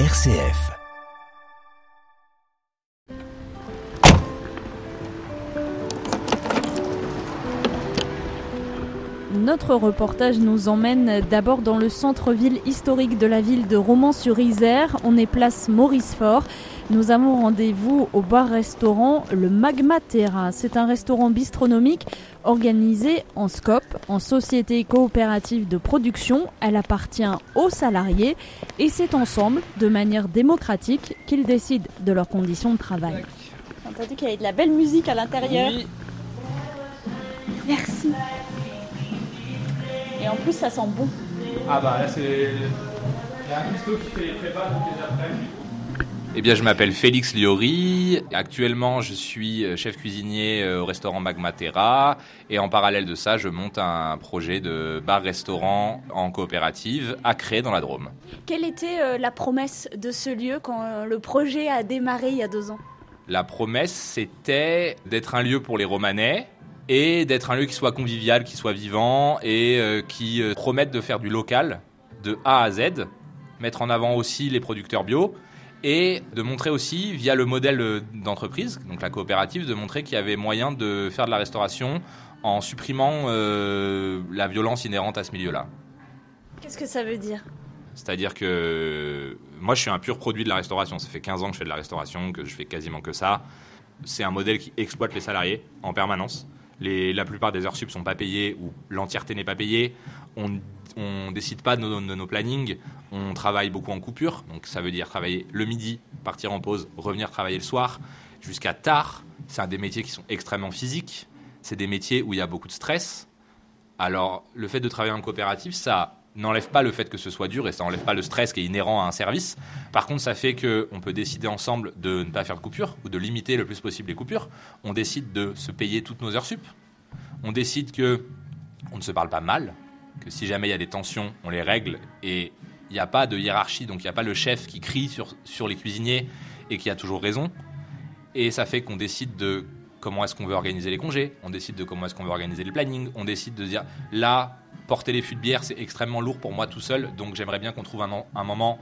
RCF. Notre reportage nous emmène d'abord dans le centre-ville historique de la ville de Romans-sur-Isère. On est place Maurice Fort. Nous avons rendez-vous au bar-restaurant Le Magma Terra. C'est un restaurant bistronomique organisé en SCOP, en société coopérative de production. Elle appartient aux salariés et c'est ensemble, de manière démocratique, qu'ils décident de leurs conditions de travail. On t'a dit qu'il y avait de la belle musique à l'intérieur. Merci. Et en plus, ça sent bon. Ah bah là c'est. Il y a un qui fait les prépas donc les après Eh bien, je m'appelle Félix Liori. Actuellement, je suis euh, chef cuisinier euh, au restaurant Magma Terra. Et en parallèle de ça, je monte un projet de bar-restaurant en coopérative à Cré dans la Drôme. Quelle était euh, la promesse de ce lieu quand le projet a démarré il y a deux ans? La promesse, c'était d'être un lieu pour les Romanais et d'être un lieu qui soit convivial, qui soit vivant et qui promette de faire du local de A à Z, mettre en avant aussi les producteurs bio et de montrer aussi via le modèle d'entreprise, donc la coopérative, de montrer qu'il y avait moyen de faire de la restauration en supprimant euh, la violence inhérente à ce milieu-là. Qu'est-ce que ça veut dire? C'est-à-dire que moi je suis un pur produit de la restauration, ça fait 15 ans que je fais de la restauration, que je fais quasiment que ça. C'est un modèle qui exploite les salariés en permanence la plupart des heures sup sont pas payées ou l'entièreté n'est pas payée. On ne décide pas de nos, plannings. On travaille beaucoup en coupure. Donc ça veut dire travailler le midi, partir en pause, revenir travailler le soir jusqu'à tard. C'est des métiers qui sont extrêmement physiques. C'est des métiers où il y a beaucoup de stress. Alors le fait de travailler en coopérative, ça n'enlève pas le fait que ce soit dur et ça n'enlève pas le stress qui est inhérent à un service. Par contre, ça fait qu'on peut décider ensemble de ne pas faire de coupures ou de limiter le plus possible les coupures. On décide de se payer toutes nos heures sup. On décide que on ne se parle pas mal, que si jamais il y a des tensions, on les règle et il n'y a pas de hiérarchie, donc il n'y a pas le chef qui crie sur, sur les cuisiniers et qui a toujours raison. Et ça fait qu'on décide de comment est-ce qu'on veut organiser les congés, on décide de comment est-ce qu'on veut organiser le planning, on décide de dire là, porter les fûts de bière, c'est extrêmement lourd pour moi tout seul, donc j'aimerais bien qu'on trouve un, moment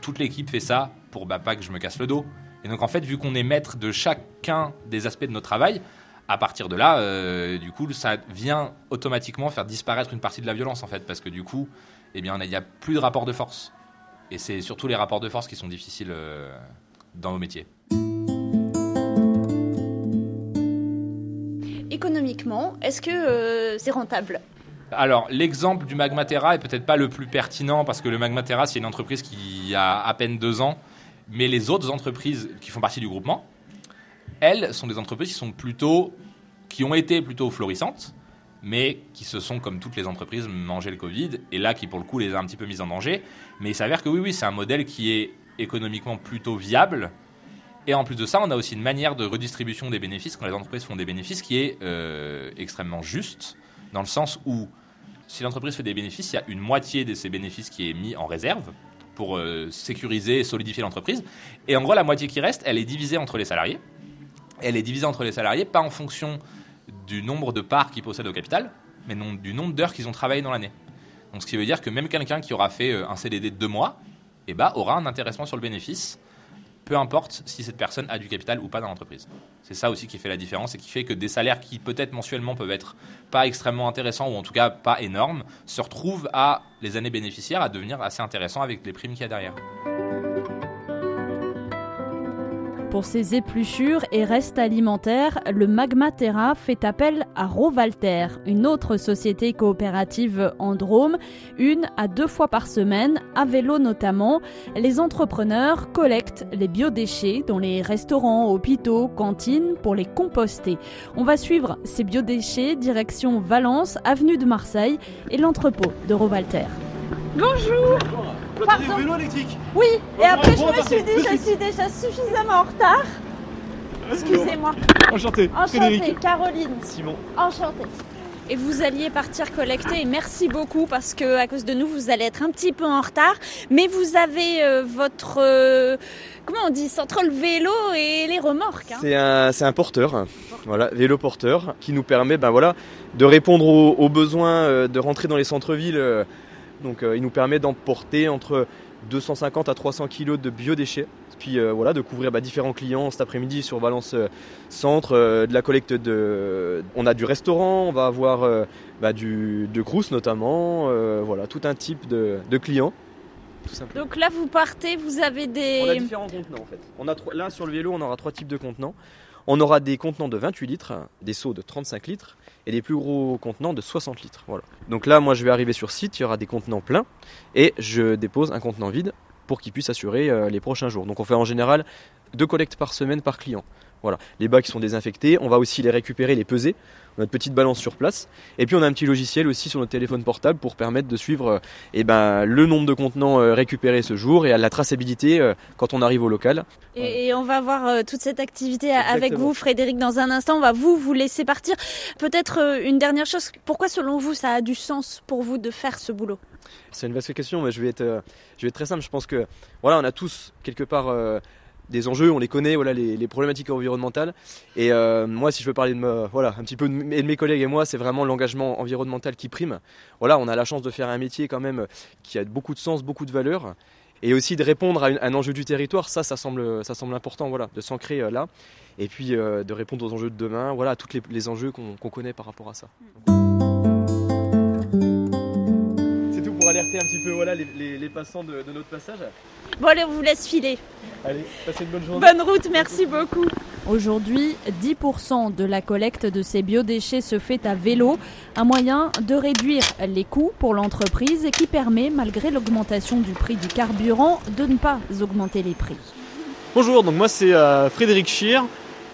toute l'équipe fait ça pour bah, pas que je me casse le dos. Et donc en fait, vu qu'on est maître de chacun des aspects de notre travail, à partir de là, euh, du coup, ça vient automatiquement faire disparaître une partie de la violence en fait, parce que du coup, eh bien, il n'y a plus de rapport de force. Et c'est surtout les rapports de force qui sont difficiles euh, dans nos métiers. Économiquement, est-ce que euh, c'est rentable? Alors, l'exemple du Magmatera est peut-être pas le plus pertinent parce que le Magmatera, c'est une entreprise qui a à peine deux ans, mais les autres entreprises qui font partie du groupement, elles sont des entreprises qui sont plutôt, qui ont été plutôt florissantes, mais qui se sont, comme toutes les entreprises, mangé le Covid, et là, qui pour le coup les a un petit peu mises en danger. Mais il s'avère que oui, oui, c'est un modèle qui est économiquement plutôt viable. Et en plus de ça, on a aussi une manière de redistribution des bénéfices quand les entreprises font des bénéfices qui est euh, extrêmement juste dans le sens où si l'entreprise fait des bénéfices, il y a une moitié de ces bénéfices qui est mis en réserve pour euh, sécuriser et solidifier l'entreprise. Et en gros, la moitié qui reste, elle est divisée entre les salariés. Elle est divisée entre les salariés pas en fonction du nombre de parts qu'ils possèdent au capital, mais non, du nombre d'heures qu'ils ont travaillé dans l'année. Donc ce qui veut dire que même quelqu'un qui aura fait euh, un CDD de deux mois, eh ben, aura un intéressement sur le bénéfice peu importe si cette personne a du capital ou pas dans l'entreprise. C'est ça aussi qui fait la différence et qui fait que des salaires qui peut-être mensuellement peuvent être pas extrêmement intéressants ou en tout cas pas énormes se retrouvent à les années bénéficiaires à devenir assez intéressants avec les primes qu'il y a derrière. Pour ses épluchures et restes alimentaires, le Magma Terra fait appel à Rovalter, une autre société coopérative en Drôme, une à deux fois par semaine, à vélo notamment. Les entrepreneurs collectent les biodéchets dans les restaurants, hôpitaux, cantines pour les composter. On va suivre ces biodéchets direction Valence, avenue de Marseille et l'entrepôt de Rovalter. Bonjour Pardon. vélo électrique Oui, et après je me suis dit, je suis déjà suffisamment en retard. Excusez-moi. Enchanté. Enchanté, Caroline. Simon. Enchanté. Et vous alliez partir collecter, et merci beaucoup parce que à cause de nous, vous allez être un petit peu en retard. Mais vous avez euh, votre. Euh, comment on dit Entre le vélo et les remorques. Hein. C'est un, un, porteur, voilà, vélo porteur, qui nous permet ben, voilà, de répondre aux, aux besoins, euh, de rentrer dans les centres-villes donc euh, il nous permet d'emporter entre 250 à 300 kg de biodéchets. Puis euh, voilà, de couvrir bah, différents clients cet après-midi sur Valence euh, Centre, euh, de la collecte de. On a du restaurant, on va avoir bah, du, de Crous notamment, voilà, tout un type de, de clients. Donc là, vous partez, vous avez des. On a différents contenants en fait. On a là sur le vélo, on aura trois types de contenants. On aura des contenants de 28 litres, des seaux de 35 litres et des plus gros contenants de 60 litres. Voilà. Donc là, moi, je vais arriver sur site, il y aura des contenants pleins et je dépose un contenant vide pour qu'ils puissent assurer euh, les prochains jours. Donc on fait en général deux collectes par semaine par client. Voilà, les bacs sont désinfectés, on va aussi les récupérer, les peser. On a une petite balance sur place. Et puis on a un petit logiciel aussi sur notre téléphone portable pour permettre de suivre euh, eh ben, le nombre de contenants euh, récupérés ce jour et la traçabilité quand on arrive au local. Et, on va voir toute cette activité avec vous, Frédéric, dans un instant. On va vous vous laisser partir. Peut-être une dernière chose, pourquoi selon vous ça a du sens pour vous de faire ce boulot? C'est une vaste question, mais je vais, être, euh, je vais être très simple. Je pense que voilà, on a tous quelque part euh, des enjeux, on les connaît, voilà, les, problématiques environnementales. Et euh, moi, si je veux parler de voilà, un petit peu de, mes collègues et moi, c'est vraiment l'engagement environnemental qui prime. Voilà, on a la chance de faire un métier quand même qui a beaucoup de sens, beaucoup de valeur. Et aussi de répondre à, un enjeu du territoire, ça, ça semble, ça semble important, voilà, de s'ancrer là. Et puis de répondre aux enjeux de demain, voilà, à tous les, enjeux qu'on connaît par rapport à ça un petit peu voilà, les, passants de, notre passage. Bon allez, on vous laisse filer. Allez, passez une bonne journée. Bonne route, merci beaucoup. Aujourd'hui, 10% de la collecte de ces biodéchets se fait à vélo, un moyen de réduire les coûts pour l'entreprise et qui permet, malgré l'augmentation du prix du carburant, de ne pas augmenter les prix. Bonjour, donc moi c'est euh, Frédéric Schir,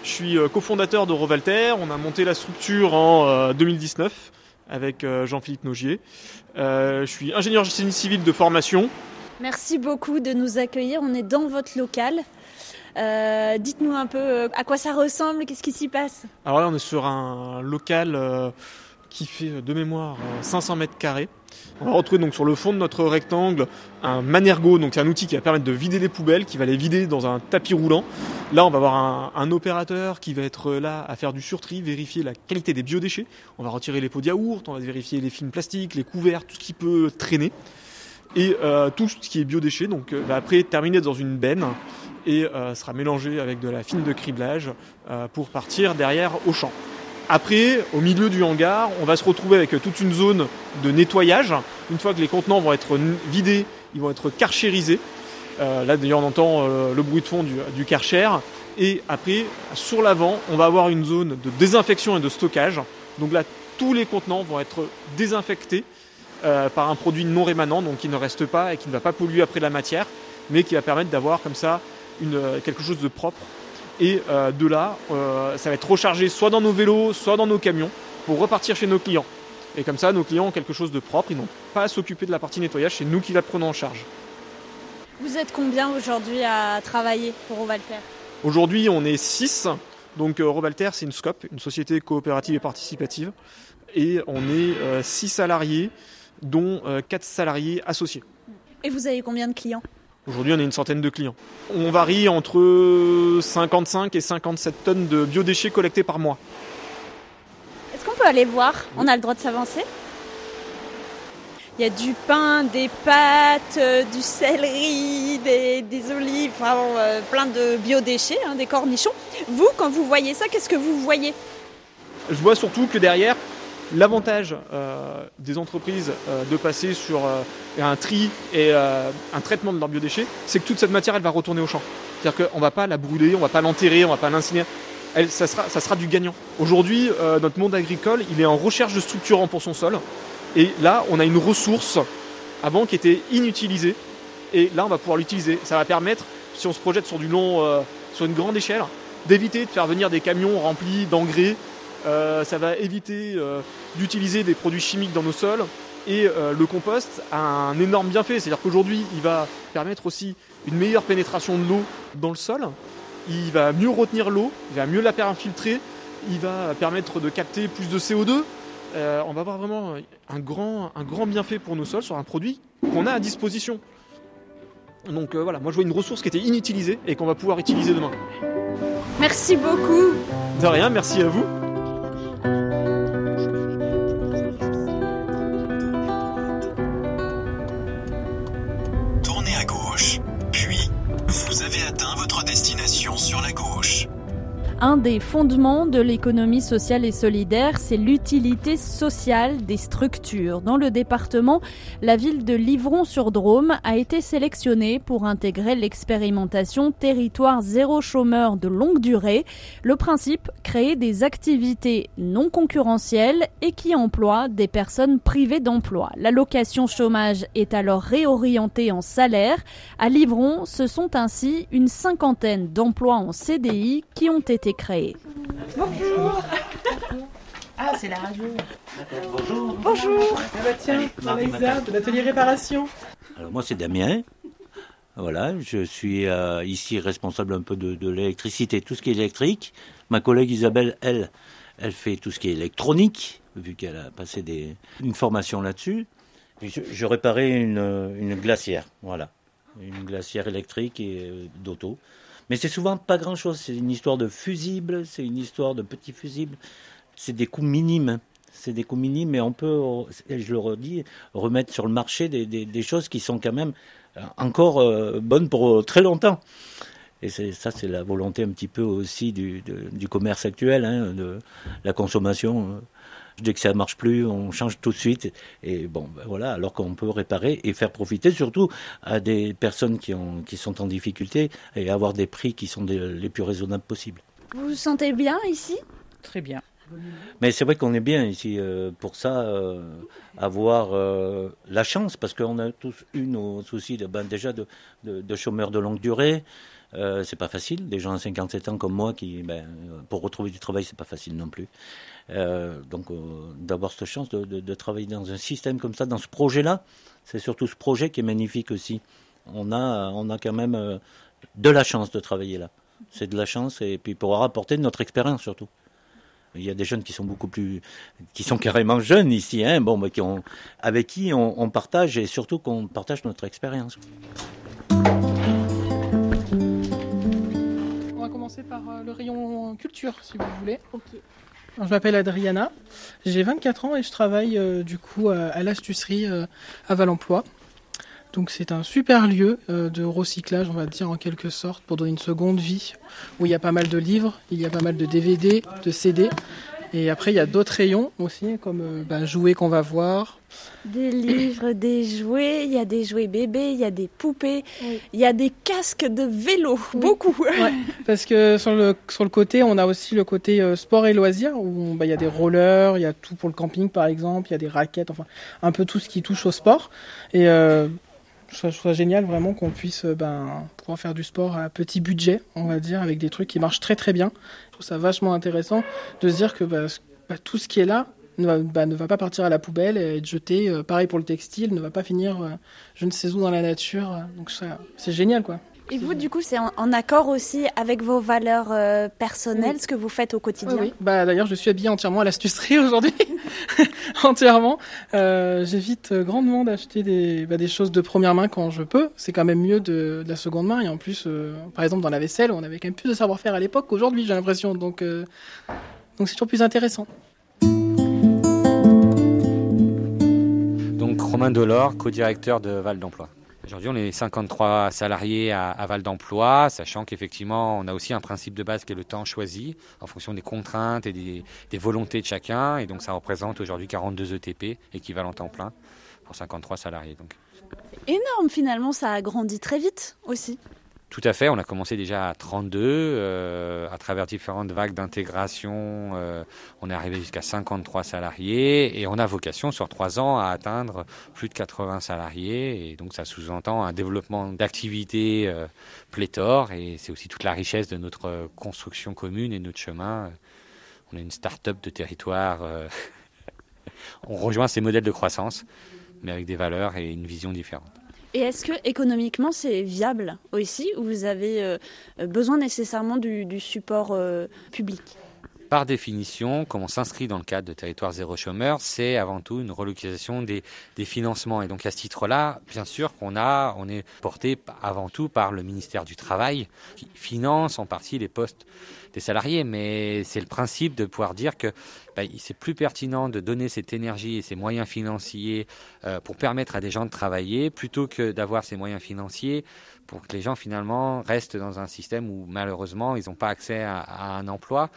je suis euh, cofondateur de Rovalter, on a monté la structure en 2019 euh, avec Jean-Philippe Nogier. Euh, je suis ingénieur génie civil de formation. Merci beaucoup de nous accueillir. On est dans votre local. Euh, dites-nous un peu euh, à quoi ça ressemble, qu'est-ce qui s'y passe? Alors là, on est sur un local qui fait de mémoire 500 mètres carrés. On va retrouver donc sur le fond de notre rectangle un manergo, donc c'est un outil qui va permettre de vider les poubelles, qui va les vider dans un tapis roulant. Là, on va avoir un, opérateur qui va être là à faire du surtri, vérifier la qualité des biodéchets. On va retirer les pots de yaourt, on va vérifier les films plastiques, les couverts, tout ce qui peut traîner. Et euh, tout ce qui est biodéchets, donc euh, va après terminer dans une benne et euh, sera mélangé avec de la fine de criblage pour partir derrière au champ. Après, au milieu du hangar, on va se retrouver avec toute une zone de nettoyage. Une fois que les contenants vont être vidés, ils vont être karchérisés. Euh, là d'ailleurs on entend euh, le bruit de fond du, du. Et après, sur l'avant, on va avoir une zone de désinfection et de stockage. Donc là, tous les contenants vont être désinfectés euh, par un produit non rémanent, donc qui ne reste pas et qui ne va pas polluer après la matière, mais qui va permettre d'avoir comme ça une, quelque chose de propre et euh, de là, euh, ça va être rechargé soit dans nos vélos, soit dans nos camions pour repartir chez nos clients. Et comme ça, nos clients ont quelque chose de propre, ils n'ont pas à s'occuper de la partie nettoyage, c'est nous qui la prenons en charge. Vous êtes combien aujourd'hui à travailler pour Rovalter Aujourd'hui, on est 6. Donc euh, Rovalter, c'est une SCOP, une société coopérative et participative. Et on est 6 salariés, dont 4 salariés associés. Et vous avez combien de clients? Aujourd'hui, on a une centaine de clients. On varie entre 55 et 57 tonnes de biodéchets collectés par mois. Est-ce qu'on peut aller voir? On a le droit de s'avancer? Il y a du pain, des pâtes, euh, du céleri, des, olives, vraiment euh, plein de biodéchets, hein, des cornichons. Vous, quand vous voyez ça, qu'est-ce que vous voyez? Je vois surtout que derrière, L'avantage euh, des entreprises euh, de passer sur euh, un tri et un traitement de leurs biodéchets, c'est que toute cette matière, elle va retourner au champ. C'est-à-dire qu'on ne va pas la brûler, on ne va pas l'enterrer, on ne va pas l'incinérer. ça, sera, du gagnant. Aujourd'hui, notre monde agricole, il est en recherche de structurants pour son sol. Et là, on a une ressource avant qui était inutilisée. Et là, on va pouvoir l'utiliser. Ça va permettre, si on se projette sur du long, sur une grande échelle, d'éviter de faire venir des camions remplis d'engrais ça va éviter euh, d'utiliser des produits chimiques dans nos sols. Et euh, le compost a un énorme bienfait, c'est-à-dire qu'aujourd'hui, il va permettre aussi une meilleure pénétration de l'eau dans le sol. Il va mieux retenir l'eau, il va mieux la faire infiltrer, il va permettre de capter plus de CO2. on va avoir vraiment un grand, un grand bienfait pour nos sols sur un produit qu'on a à disposition. Donc voilà, moi je vois une ressource qui était inutilisée et qu'on va pouvoir utiliser demain. Merci beaucoup. De rien, merci à vous. Un des fondements de l'économie sociale et solidaire, c'est l'utilité sociale des structures. Dans le département, la ville de Livron-sur-Drôme a été sélectionnée pour intégrer l'expérimentation Territoire zéro chômeur de longue durée. Le principe, créer des activités non concurrentielles et qui emploient des personnes privées d'emploi. L'allocation chômage est alors réorientée en salaire. À Livron, ce sont ainsi une cinquantaine d'emplois en CDI qui ont été créés. Bonjour. Ah, c'est la radio. Bonjour. Bonjour. Ah bah tiens, de l'atelier réparation. Alors moi c'est Damien. Voilà, je suis euh, ici responsable un peu de, de l'électricité, tout ce qui est électrique. Ma collègue Isabelle, elle, elle fait tout ce qui est électronique, vu qu'elle a passé des, une formation là-dessus. Puis je, je réparais une, une glacière, voilà, une glacière électrique et euh, d'auto. Mais c'est souvent pas grand-chose. C'est une histoire de fusibles, c'est une histoire de petits fusibles. C'est des coûts minimes. C'est des coûts minimes, mais on peut, je le redis, remettre sur le marché des, des, choses qui sont quand même encore euh, bonnes pour très longtemps. Et ça, c'est la volonté un petit peu aussi du, du commerce actuel, hein, de la consommation. Dès que ça marche plus, on change tout de suite. Et bon, ben voilà, alors qu'on peut réparer et faire profiter surtout à des personnes qui, ont, qui sont en difficulté et avoir des prix qui sont des, les plus raisonnables possibles. Vous vous sentez bien ici? Très bien. Mais c'est vrai qu'on est bien ici euh, pour ça, euh, avoir euh, la chance, parce qu'on a tous eu nos soucis de, ben, déjà de, de, de chômeurs de longue durée. Euh, c'est pas facile. Des gens à 57 ans comme moi, qui, ben, pour retrouver du travail, c'est pas facile non plus. Euh, donc, euh, d'avoir cette chance de, travailler dans un système comme ça, dans ce projet-là, c'est surtout ce projet qui est magnifique aussi. On a, on a quand même euh, de la chance de travailler là. C'est de la chance et puis pouvoir apporter notre expérience surtout. Il y a des jeunes qui sont beaucoup plus, qui sont carrément jeunes ici, hein, bon, mais avec qui on partage et surtout qu'on partage notre expérience. Commencer par euh, le rayon culture, si vous voulez. Je m'appelle Adriana, j'ai 24 ans et je travaille euh, du coup à, à l'astucerie euh, à Val-Emploi. Donc c'est un super lieu euh, de recyclage, on va dire en quelque sorte, pour donner une seconde vie, où il y a pas mal de livres, il y a pas mal de DVD, de CD. Et après, il y a d'autres rayons aussi, comme euh, ben, jouets qu'on va voir. Des livres, des jouets, il y a des jouets bébés, il y a des poupées, Oui. il y a des casques de vélo, Oui. beaucoup. Ouais, parce que sur le, sur le côté, on a aussi le côté euh, sport et loisirs, où bah, il y a des rollers, il y a tout pour le camping par exemple, il y a des raquettes, enfin un peu tout ce qui touche au sport. Et euh, je trouve ça génial vraiment qu'on puisse euh, ben, pouvoir faire du sport à petit budget, on va dire, avec des trucs qui marchent très très bien. Je trouve ça vachement intéressant de se dire que bah, bah, tout ce qui est là ne va, bah, ne va pas partir à la poubelle et être jeté. Euh, pareil pour le textile, ne va pas finir euh, je ne sais où dans la nature. Donc ça, c'est génial quoi. Et vous, du coup, c'est en, en accord aussi avec vos valeurs euh, personnelles, Oui. ce que vous faites au quotidien. Oui, oui. Bah, d'ailleurs, je suis habillée entièrement à l'astucerie aujourd'hui. entièrement. Euh, J'évite euh, grandement d'acheter des, bah, des choses de première main quand je peux. C'est quand même mieux de, de la seconde main. Et en plus, euh, par exemple, dans la vaisselle, on avait quand même plus de savoir-faire à l'époque qu'aujourd'hui, j'ai l'impression. Donc, euh, donc c'est toujours plus intéressant. Donc Romain Delors, co-directeur de Val d'Emploi. Aujourd'hui, on est 53 salariés à, à Val d'Emploi, sachant qu'effectivement, on a aussi un principe de base qui est le temps choisi en fonction des contraintes et des, volontés de chacun. Et donc, ça représente aujourd'hui 42 ETP, équivalent temps plein, pour 53 salariés. Énorme, finalement, ça a grandi très vite aussi. Tout à fait, on a commencé déjà à 32, euh, à travers différentes vagues d'intégration, euh, on est arrivé jusqu'à 53 salariés et on a vocation sur trois ans à atteindre plus de 80 salariés et donc ça sous-entend un développement d'activités euh, pléthore et c'est aussi toute la richesse de notre euh, construction commune et notre chemin. On est une start-up de territoire, euh, on rejoint ces modèles de croissance mais avec des valeurs et une vision différente. Et est-ce que économiquement c'est viable aussi ou vous avez euh, besoin nécessairement du, support euh, public? Par définition, comme on s'inscrit dans le cadre de Territoire Zéro Chômeur, c'est avant tout une relocalisation des, des financements. Et donc à ce titre-là, bien sûr qu'on a, on est porté avant tout par le ministère du Travail, qui finance en partie les postes des salariés. Mais c'est le principe de pouvoir dire que bah, c'est plus pertinent de donner cette énergie et ces moyens financiers euh, pour permettre à des gens de travailler plutôt que d'avoir ces moyens financiers pour que les gens finalement restent dans un système où malheureusement ils n'ont pas accès à, un emploi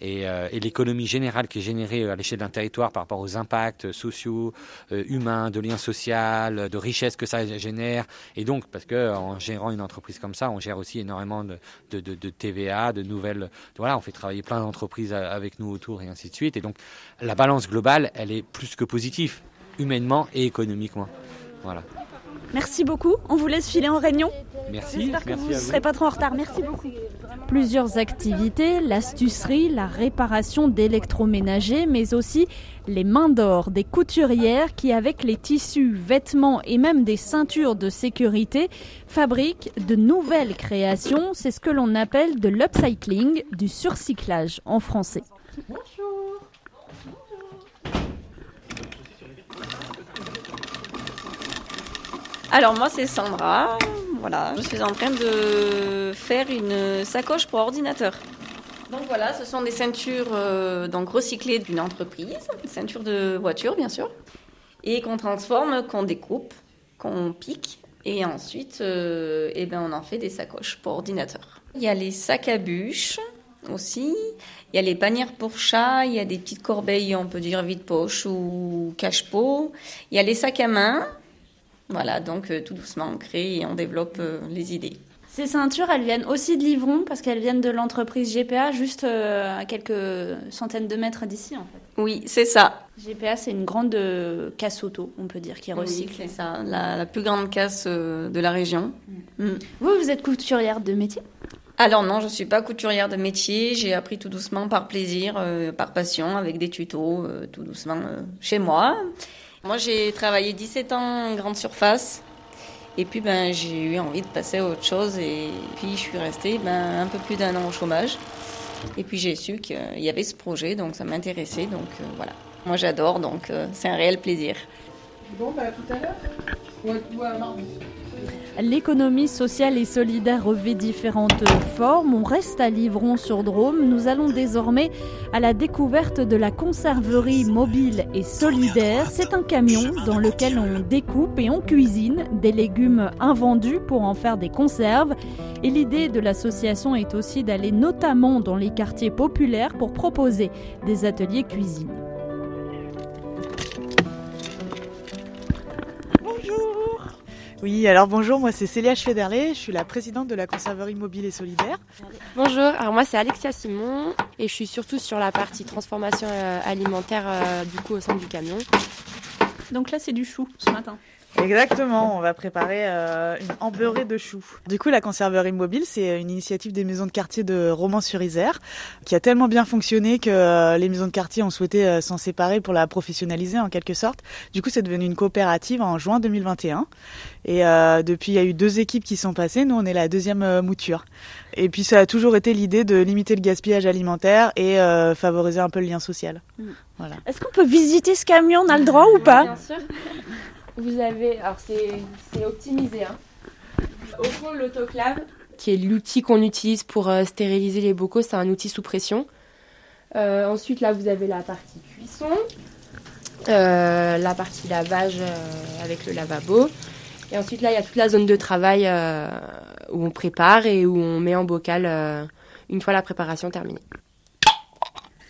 et, euh, et l'économie générale qui est générée à l'échelle d'un territoire par rapport aux impacts sociaux, euh, humains, de liens sociaux, de richesses que ça génère. Et donc, parce que en gérant une entreprise comme ça, on gère aussi énormément de TVA, de nouvelles. Voilà, on fait travailler plein d'entreprises avec nous autour et ainsi de suite. Et donc, la balance globale, elle est plus que positive, humainement et économiquement. Voilà. Merci beaucoup. On vous laisse filer en réunion. Merci. J'espère que Merci vous ne serez pas trop en retard. Merci beaucoup. Plusieurs activités, l'astucerie, la réparation d'électroménagers, mais aussi les mains d'or des couturières qui, avec les tissus, vêtements et même des ceintures de sécurité, fabriquent de nouvelles créations. C'est ce que l'on appelle de l'upcycling, du surcyclage en français. Alors moi c'est Sandra, voilà, je suis en train de faire une sacoche pour ordinateur. Donc voilà, ce sont des ceintures euh, donc recyclées d'une entreprise, ceintures de voiture bien sûr, et qu'on transforme, qu'on découpe, qu'on pique, et ensuite euh, eh ben, on en fait des sacoches pour ordinateur. Il y a les sacs à bûches aussi, il y a les bannières pour chat, il y a des petites corbeilles, on peut dire vide-poche ou cache-pot, il y a les sacs à main, voilà, donc euh, tout doucement on crée et on développe les idées. Ces ceintures, elles viennent aussi de Livron parce qu'elles viennent de l'entreprise GPA, juste euh, à quelques centaines de mètres d'ici en fait. Oui, c'est ça. GPA, c'est une grande euh, casse auto, on peut dire, qui Oui, recycle. c'est ça, la, la plus grande casse euh, de la région. Mm. Vous, vous êtes couturière de métier? Alors non, je suis pas couturière de métier. J'ai appris tout doucement par plaisir, euh, par passion, avec des tutos, euh, tout doucement euh, chez moi. Moi, j'ai travaillé 17 ans en grande surface. Et puis, ben, j'ai eu envie de passer à autre chose. Et puis, je suis restée ben, un peu plus d'un an au chômage. Et puis, j'ai su qu'il y avait ce projet, donc ça m'intéressait. Donc, euh, voilà. Moi, j'adore, donc euh, c'est un réel plaisir. Bon, bah, tout à l'heure. À. L'économie sociale et solidaire revêt différentes formes. On reste à Livron-sur-Drôme. Nous allons désormais à la découverte de la conserverie mobile et solidaire. C'est un camion dans lequel on découpe et on cuisine des légumes invendus pour en faire des conserves. Et l'idée de l'association est aussi d'aller notamment dans les quartiers populaires pour proposer des ateliers cuisine. Oui, alors bonjour, moi c'est Célia Schfederlé, je suis la présidente de la conserverie mobile et solidaire. Bonjour, alors moi c'est Alexia Simon et je suis surtout sur la partie transformation euh, alimentaire euh, du coup au sein du camion. Donc là, c'est du chou ce matin. Exactement, on va préparer euh, une embeurrée de choux. Du coup, la conserverie mobile, c'est une initiative des maisons de quartier de Romans-sur-Isère qui a tellement bien fonctionné que euh, les maisons de quartier ont souhaité euh, s'en séparer pour la professionnaliser en quelque sorte. Du coup, c'est devenu une coopérative en juin 2021. Et euh, depuis, il y a eu deux équipes qui sont passées. Nous, on est la deuxième euh, mouture. Et puis, ça a toujours été l'idée de limiter le gaspillage alimentaire et euh, favoriser un peu le lien social. Voilà. Est-ce qu'on peut visiter ce camion? On a le droit ou pas? Bien sûr. Vous avez, alors c'est optimisé. Hein. Au fond, l'autoclave, qui est l'outil qu'on utilise pour euh, stériliser les bocaux, c'est un outil sous pression. Euh, ensuite, là, vous avez la partie cuisson, euh, la partie lavage euh, avec le lavabo. Et ensuite, là, il y a toute la zone de travail euh, où on prépare et où on met en bocal euh, une fois la préparation terminée.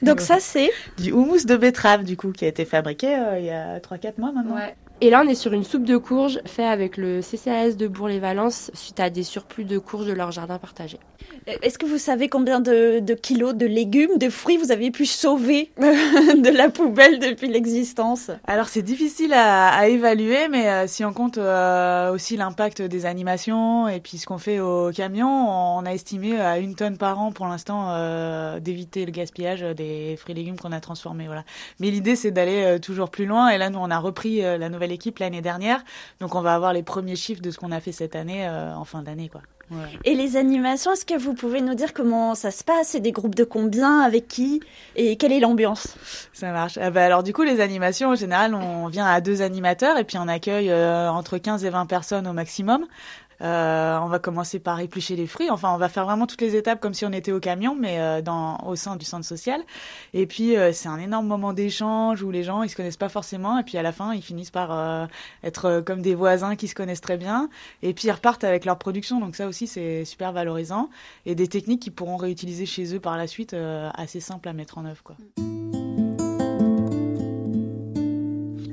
Donc ça, c'est Du houmous de betterave, du coup, qui a été fabriqué euh, il y a 3-4 mois maintenant. Et là, on est sur une soupe de courges faite avec le CCAS de Bourg-les-Valences suite à des surplus de courges de leur jardin partagé. Est-ce que vous savez combien de, de kilos de légumes, de fruits vous avez pu sauver de la poubelle depuis l'existence? Alors c'est difficile à, à évaluer, mais euh, si on compte euh, aussi l'impact des animations et puis ce qu'on fait au camion, on a estimé à une tonne par an pour l'instant euh, d'éviter le gaspillage des fruits et légumes qu'on a transformés. Voilà. Mais l'idée c'est d'aller euh, toujours plus loin. Et là nous on a repris euh, la nouvelle équipe l'année dernière, donc on va avoir les premiers chiffres de ce qu'on a fait cette année euh, en fin d'année quoi. Et les animations, est-ce que vous pouvez nous dire comment ça se passe? C'est des groupes de combien? Avec qui? Et quelle est l'ambiance? Ça marche. Ah bah alors du coup, les animations, en général, on vient à deux animateurs et puis on accueille euh, entre 15 et 20 personnes au maximum. Euh, on va commencer par éplucher les fruits. Enfin, on va faire vraiment toutes les étapes comme si on était au camion, mais euh, dans, au sein du centre social. Et puis, euh, c'est un énorme moment d'échange où les gens, ils se connaissent pas forcément. Et puis, à la fin, ils finissent par euh, être comme des voisins qui se connaissent très bien. Et puis, ils repartent avec leur production. Donc, ça aussi, c'est super valorisant. Et des techniques qu'ils pourront réutiliser chez eux par la suite, assez simples à mettre en œuvre, quoi.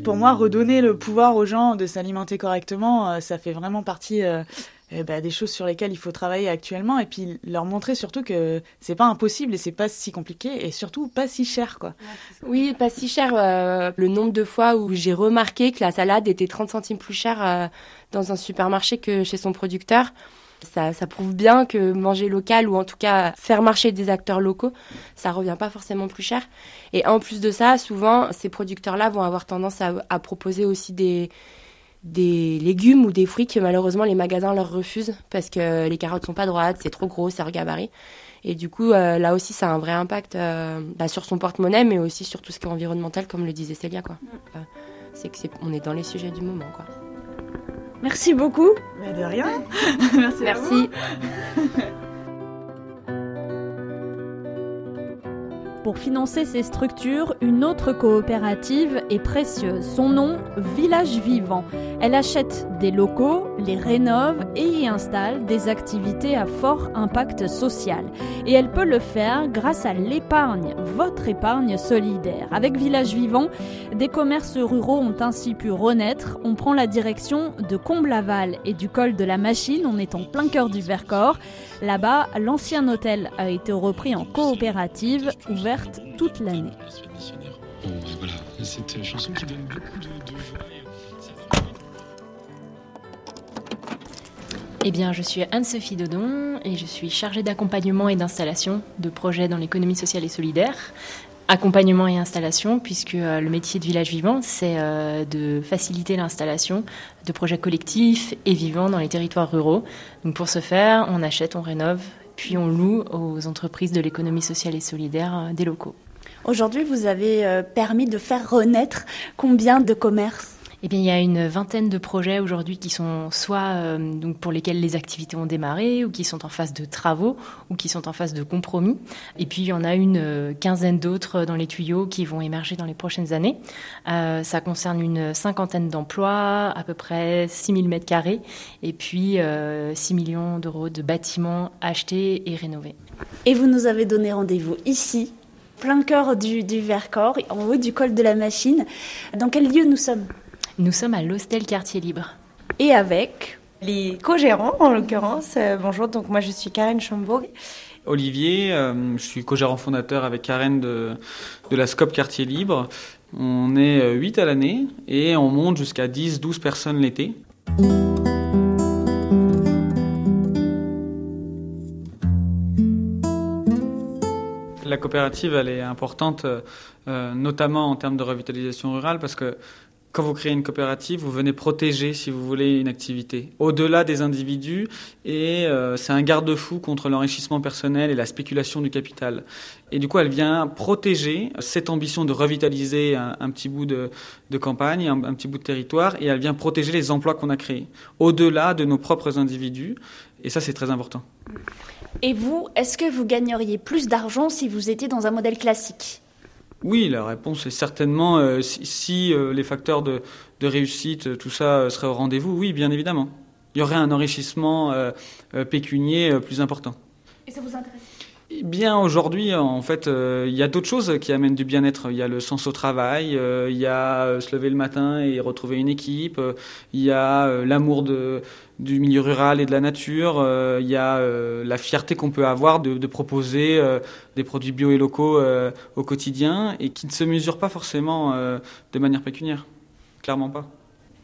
Pour moi, redonner le pouvoir aux gens de s'alimenter correctement, euh, ça fait vraiment partie euh, eh ben, des choses sur lesquelles il faut travailler actuellement et puis leur montrer surtout que c'est pas impossible et c'est pas si compliqué et surtout pas si cher quoi. Oui, pas si cher. euh, le nombre de fois où j'ai remarqué que la salade était 30 centimes plus chère euh, dans un supermarché que chez son producteur. Ça, ça prouve bien que manger local ou en tout cas faire marcher des acteurs locaux, ça revient pas forcément plus cher. Et en plus de ça, souvent, ces producteurs-là vont avoir tendance à, à proposer aussi des, des légumes ou des fruits que malheureusement les magasins leur refusent parce que les carottes sont pas droites, c'est trop gros, c'est hors gabarit. Et du coup, euh, là aussi, ça a un vrai impact euh, bah, sur son porte-monnaie, mais aussi sur tout ce qui est environnemental, comme le disait Célia. Quoi. Euh, c'est que c'est, on est dans les sujets du moment. Quoi. Merci beaucoup. Mais de rien. Merci. Merci. Pour financer ces structures, une autre coopérative est précieuse. Son nom, Village Vivant. Elle achète des locaux, les rénove et y installe des activités à fort impact social. Et elle peut le faire grâce à l'épargne, votre épargne solidaire. Avec Village Vivant, des commerces ruraux ont ainsi pu renaître. On prend la direction de Comblaval et du col de la Machine. On est en plein cœur du Vercors. Là-bas, l'ancien hôtel a été repris en coopérative, toute l'année. Eh bien, je suis Anne-Sophie Dodon et je suis chargée d'accompagnement et d'installation de projets dans l'économie sociale et solidaire. Accompagnement et installation, puisque euh, le métier de village vivant, c'est euh, de faciliter l'installation de projets collectifs et vivants dans les territoires ruraux. Donc pour ce faire, on achète, on rénove, puis on loue aux entreprises de l'économie sociale et solidaire euh, des locaux. Aujourd'hui, vous avez euh, permis de faire renaître combien de commerces? Eh bien, il y a une vingtaine de projets aujourd'hui qui sont soit euh, donc pour lesquels les activités ont démarré, ou qui sont en phase de travaux, ou qui sont en phase de compromis. Et puis, il y en a une euh, quinzaine d'autres dans les tuyaux qui vont émerger dans les prochaines années. Euh, ça concerne une cinquantaine d'emplois, à peu près 6000 mètres carrés, et puis euh, 6 millions d'euros de bâtiments achetés et rénovés. Et vous nous avez donné rendez-vous ici, plein cœur du, du Vercors, en haut du col de la Machine. Dans quel lieu nous sommes? Nous sommes à l'hostel Quartier Libre. Et avec Les co-gérants, en l'occurrence. Euh, bonjour, donc moi je suis Karen Chambourg. Olivier, euh, je suis co-gérant fondateur avec Karen de, de la Scope Quartier Libre. On est euh, 8 à l'année et on monte jusqu'à 10-12 personnes l'été. La coopérative, elle est importante, euh, notamment en termes de revitalisation rurale, parce que quand vous créez une coopérative, vous venez protéger, si vous voulez, une activité au-delà des individus, et euh, c'est un garde-fou contre l'enrichissement personnel et la spéculation du capital. Et du coup, elle vient protéger cette ambition de revitaliser un, petit bout de, campagne, un petit bout de territoire, et elle vient protéger les emplois qu'on a créés, au-delà de nos propres individus, et ça, c'est très important. Et vous, est-ce que vous gagneriez plus d'argent si vous étiez dans un modèle classique? Oui, la réponse est certainement euh, si, euh, les facteurs de, réussite, euh, tout ça serait au rendez-vous, oui, bien évidemment. Il y aurait un enrichissement pécunier plus important. Et ça vous intéresse? Bien, aujourd'hui, en fait, euh, il y a d'autres choses qui amènent du bien-être. Il y a le sens au travail, euh, il y a euh, se lever le matin et retrouver une équipe, il y a l'amour du milieu rural et de la nature, il y a la fierté qu'on peut avoir de, proposer des produits bio et locaux au quotidien et qui ne se mesurent pas forcément de manière pécuniaire. Clairement pas.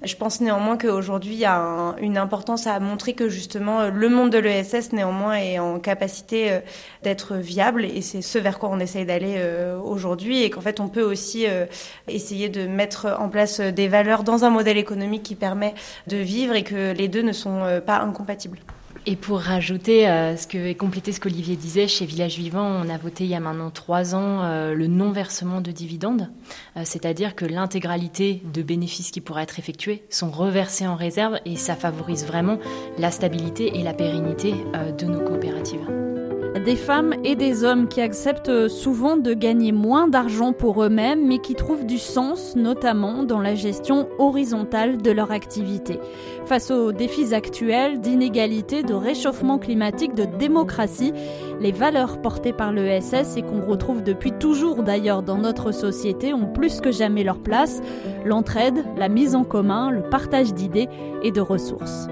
Je pense néanmoins qu'aujourd'hui, il y a un- une importance à montrer que justement euh, le monde de l'ESS néanmoins est en capacité euh, d'être viable et c'est ce vers quoi on essaye d'aller euh, aujourd'hui et qu'en fait on peut aussi essayer de mettre en place des valeurs dans un modèle économique qui permet de vivre et que les deux ne sont pas incompatibles. Et pour rajouter euh, ce que et compléter ce qu'Olivier disait, chez Village Vivant, on a voté il y a maintenant trois ans euh, le non-versement de dividendes, Euh, c'est-à-dire que l'intégralité de bénéfices qui pourraient être effectués sont reversés en réserve et ça favorise vraiment la stabilité et la pérennité de nos coopératives. Des femmes et des hommes qui acceptent souvent de gagner moins d'argent pour eux-mêmes, mais qui trouvent du sens, notamment dans la gestion horizontale de leur activité. Face aux défis actuels d'inégalité, de réchauffement climatique, de démocratie, les valeurs portées par l'ESS et qu'on retrouve depuis toujours d'ailleurs dans notre société ont plus que jamais leur place. L'entraide, la mise en commun, le partage d'idées et de ressources.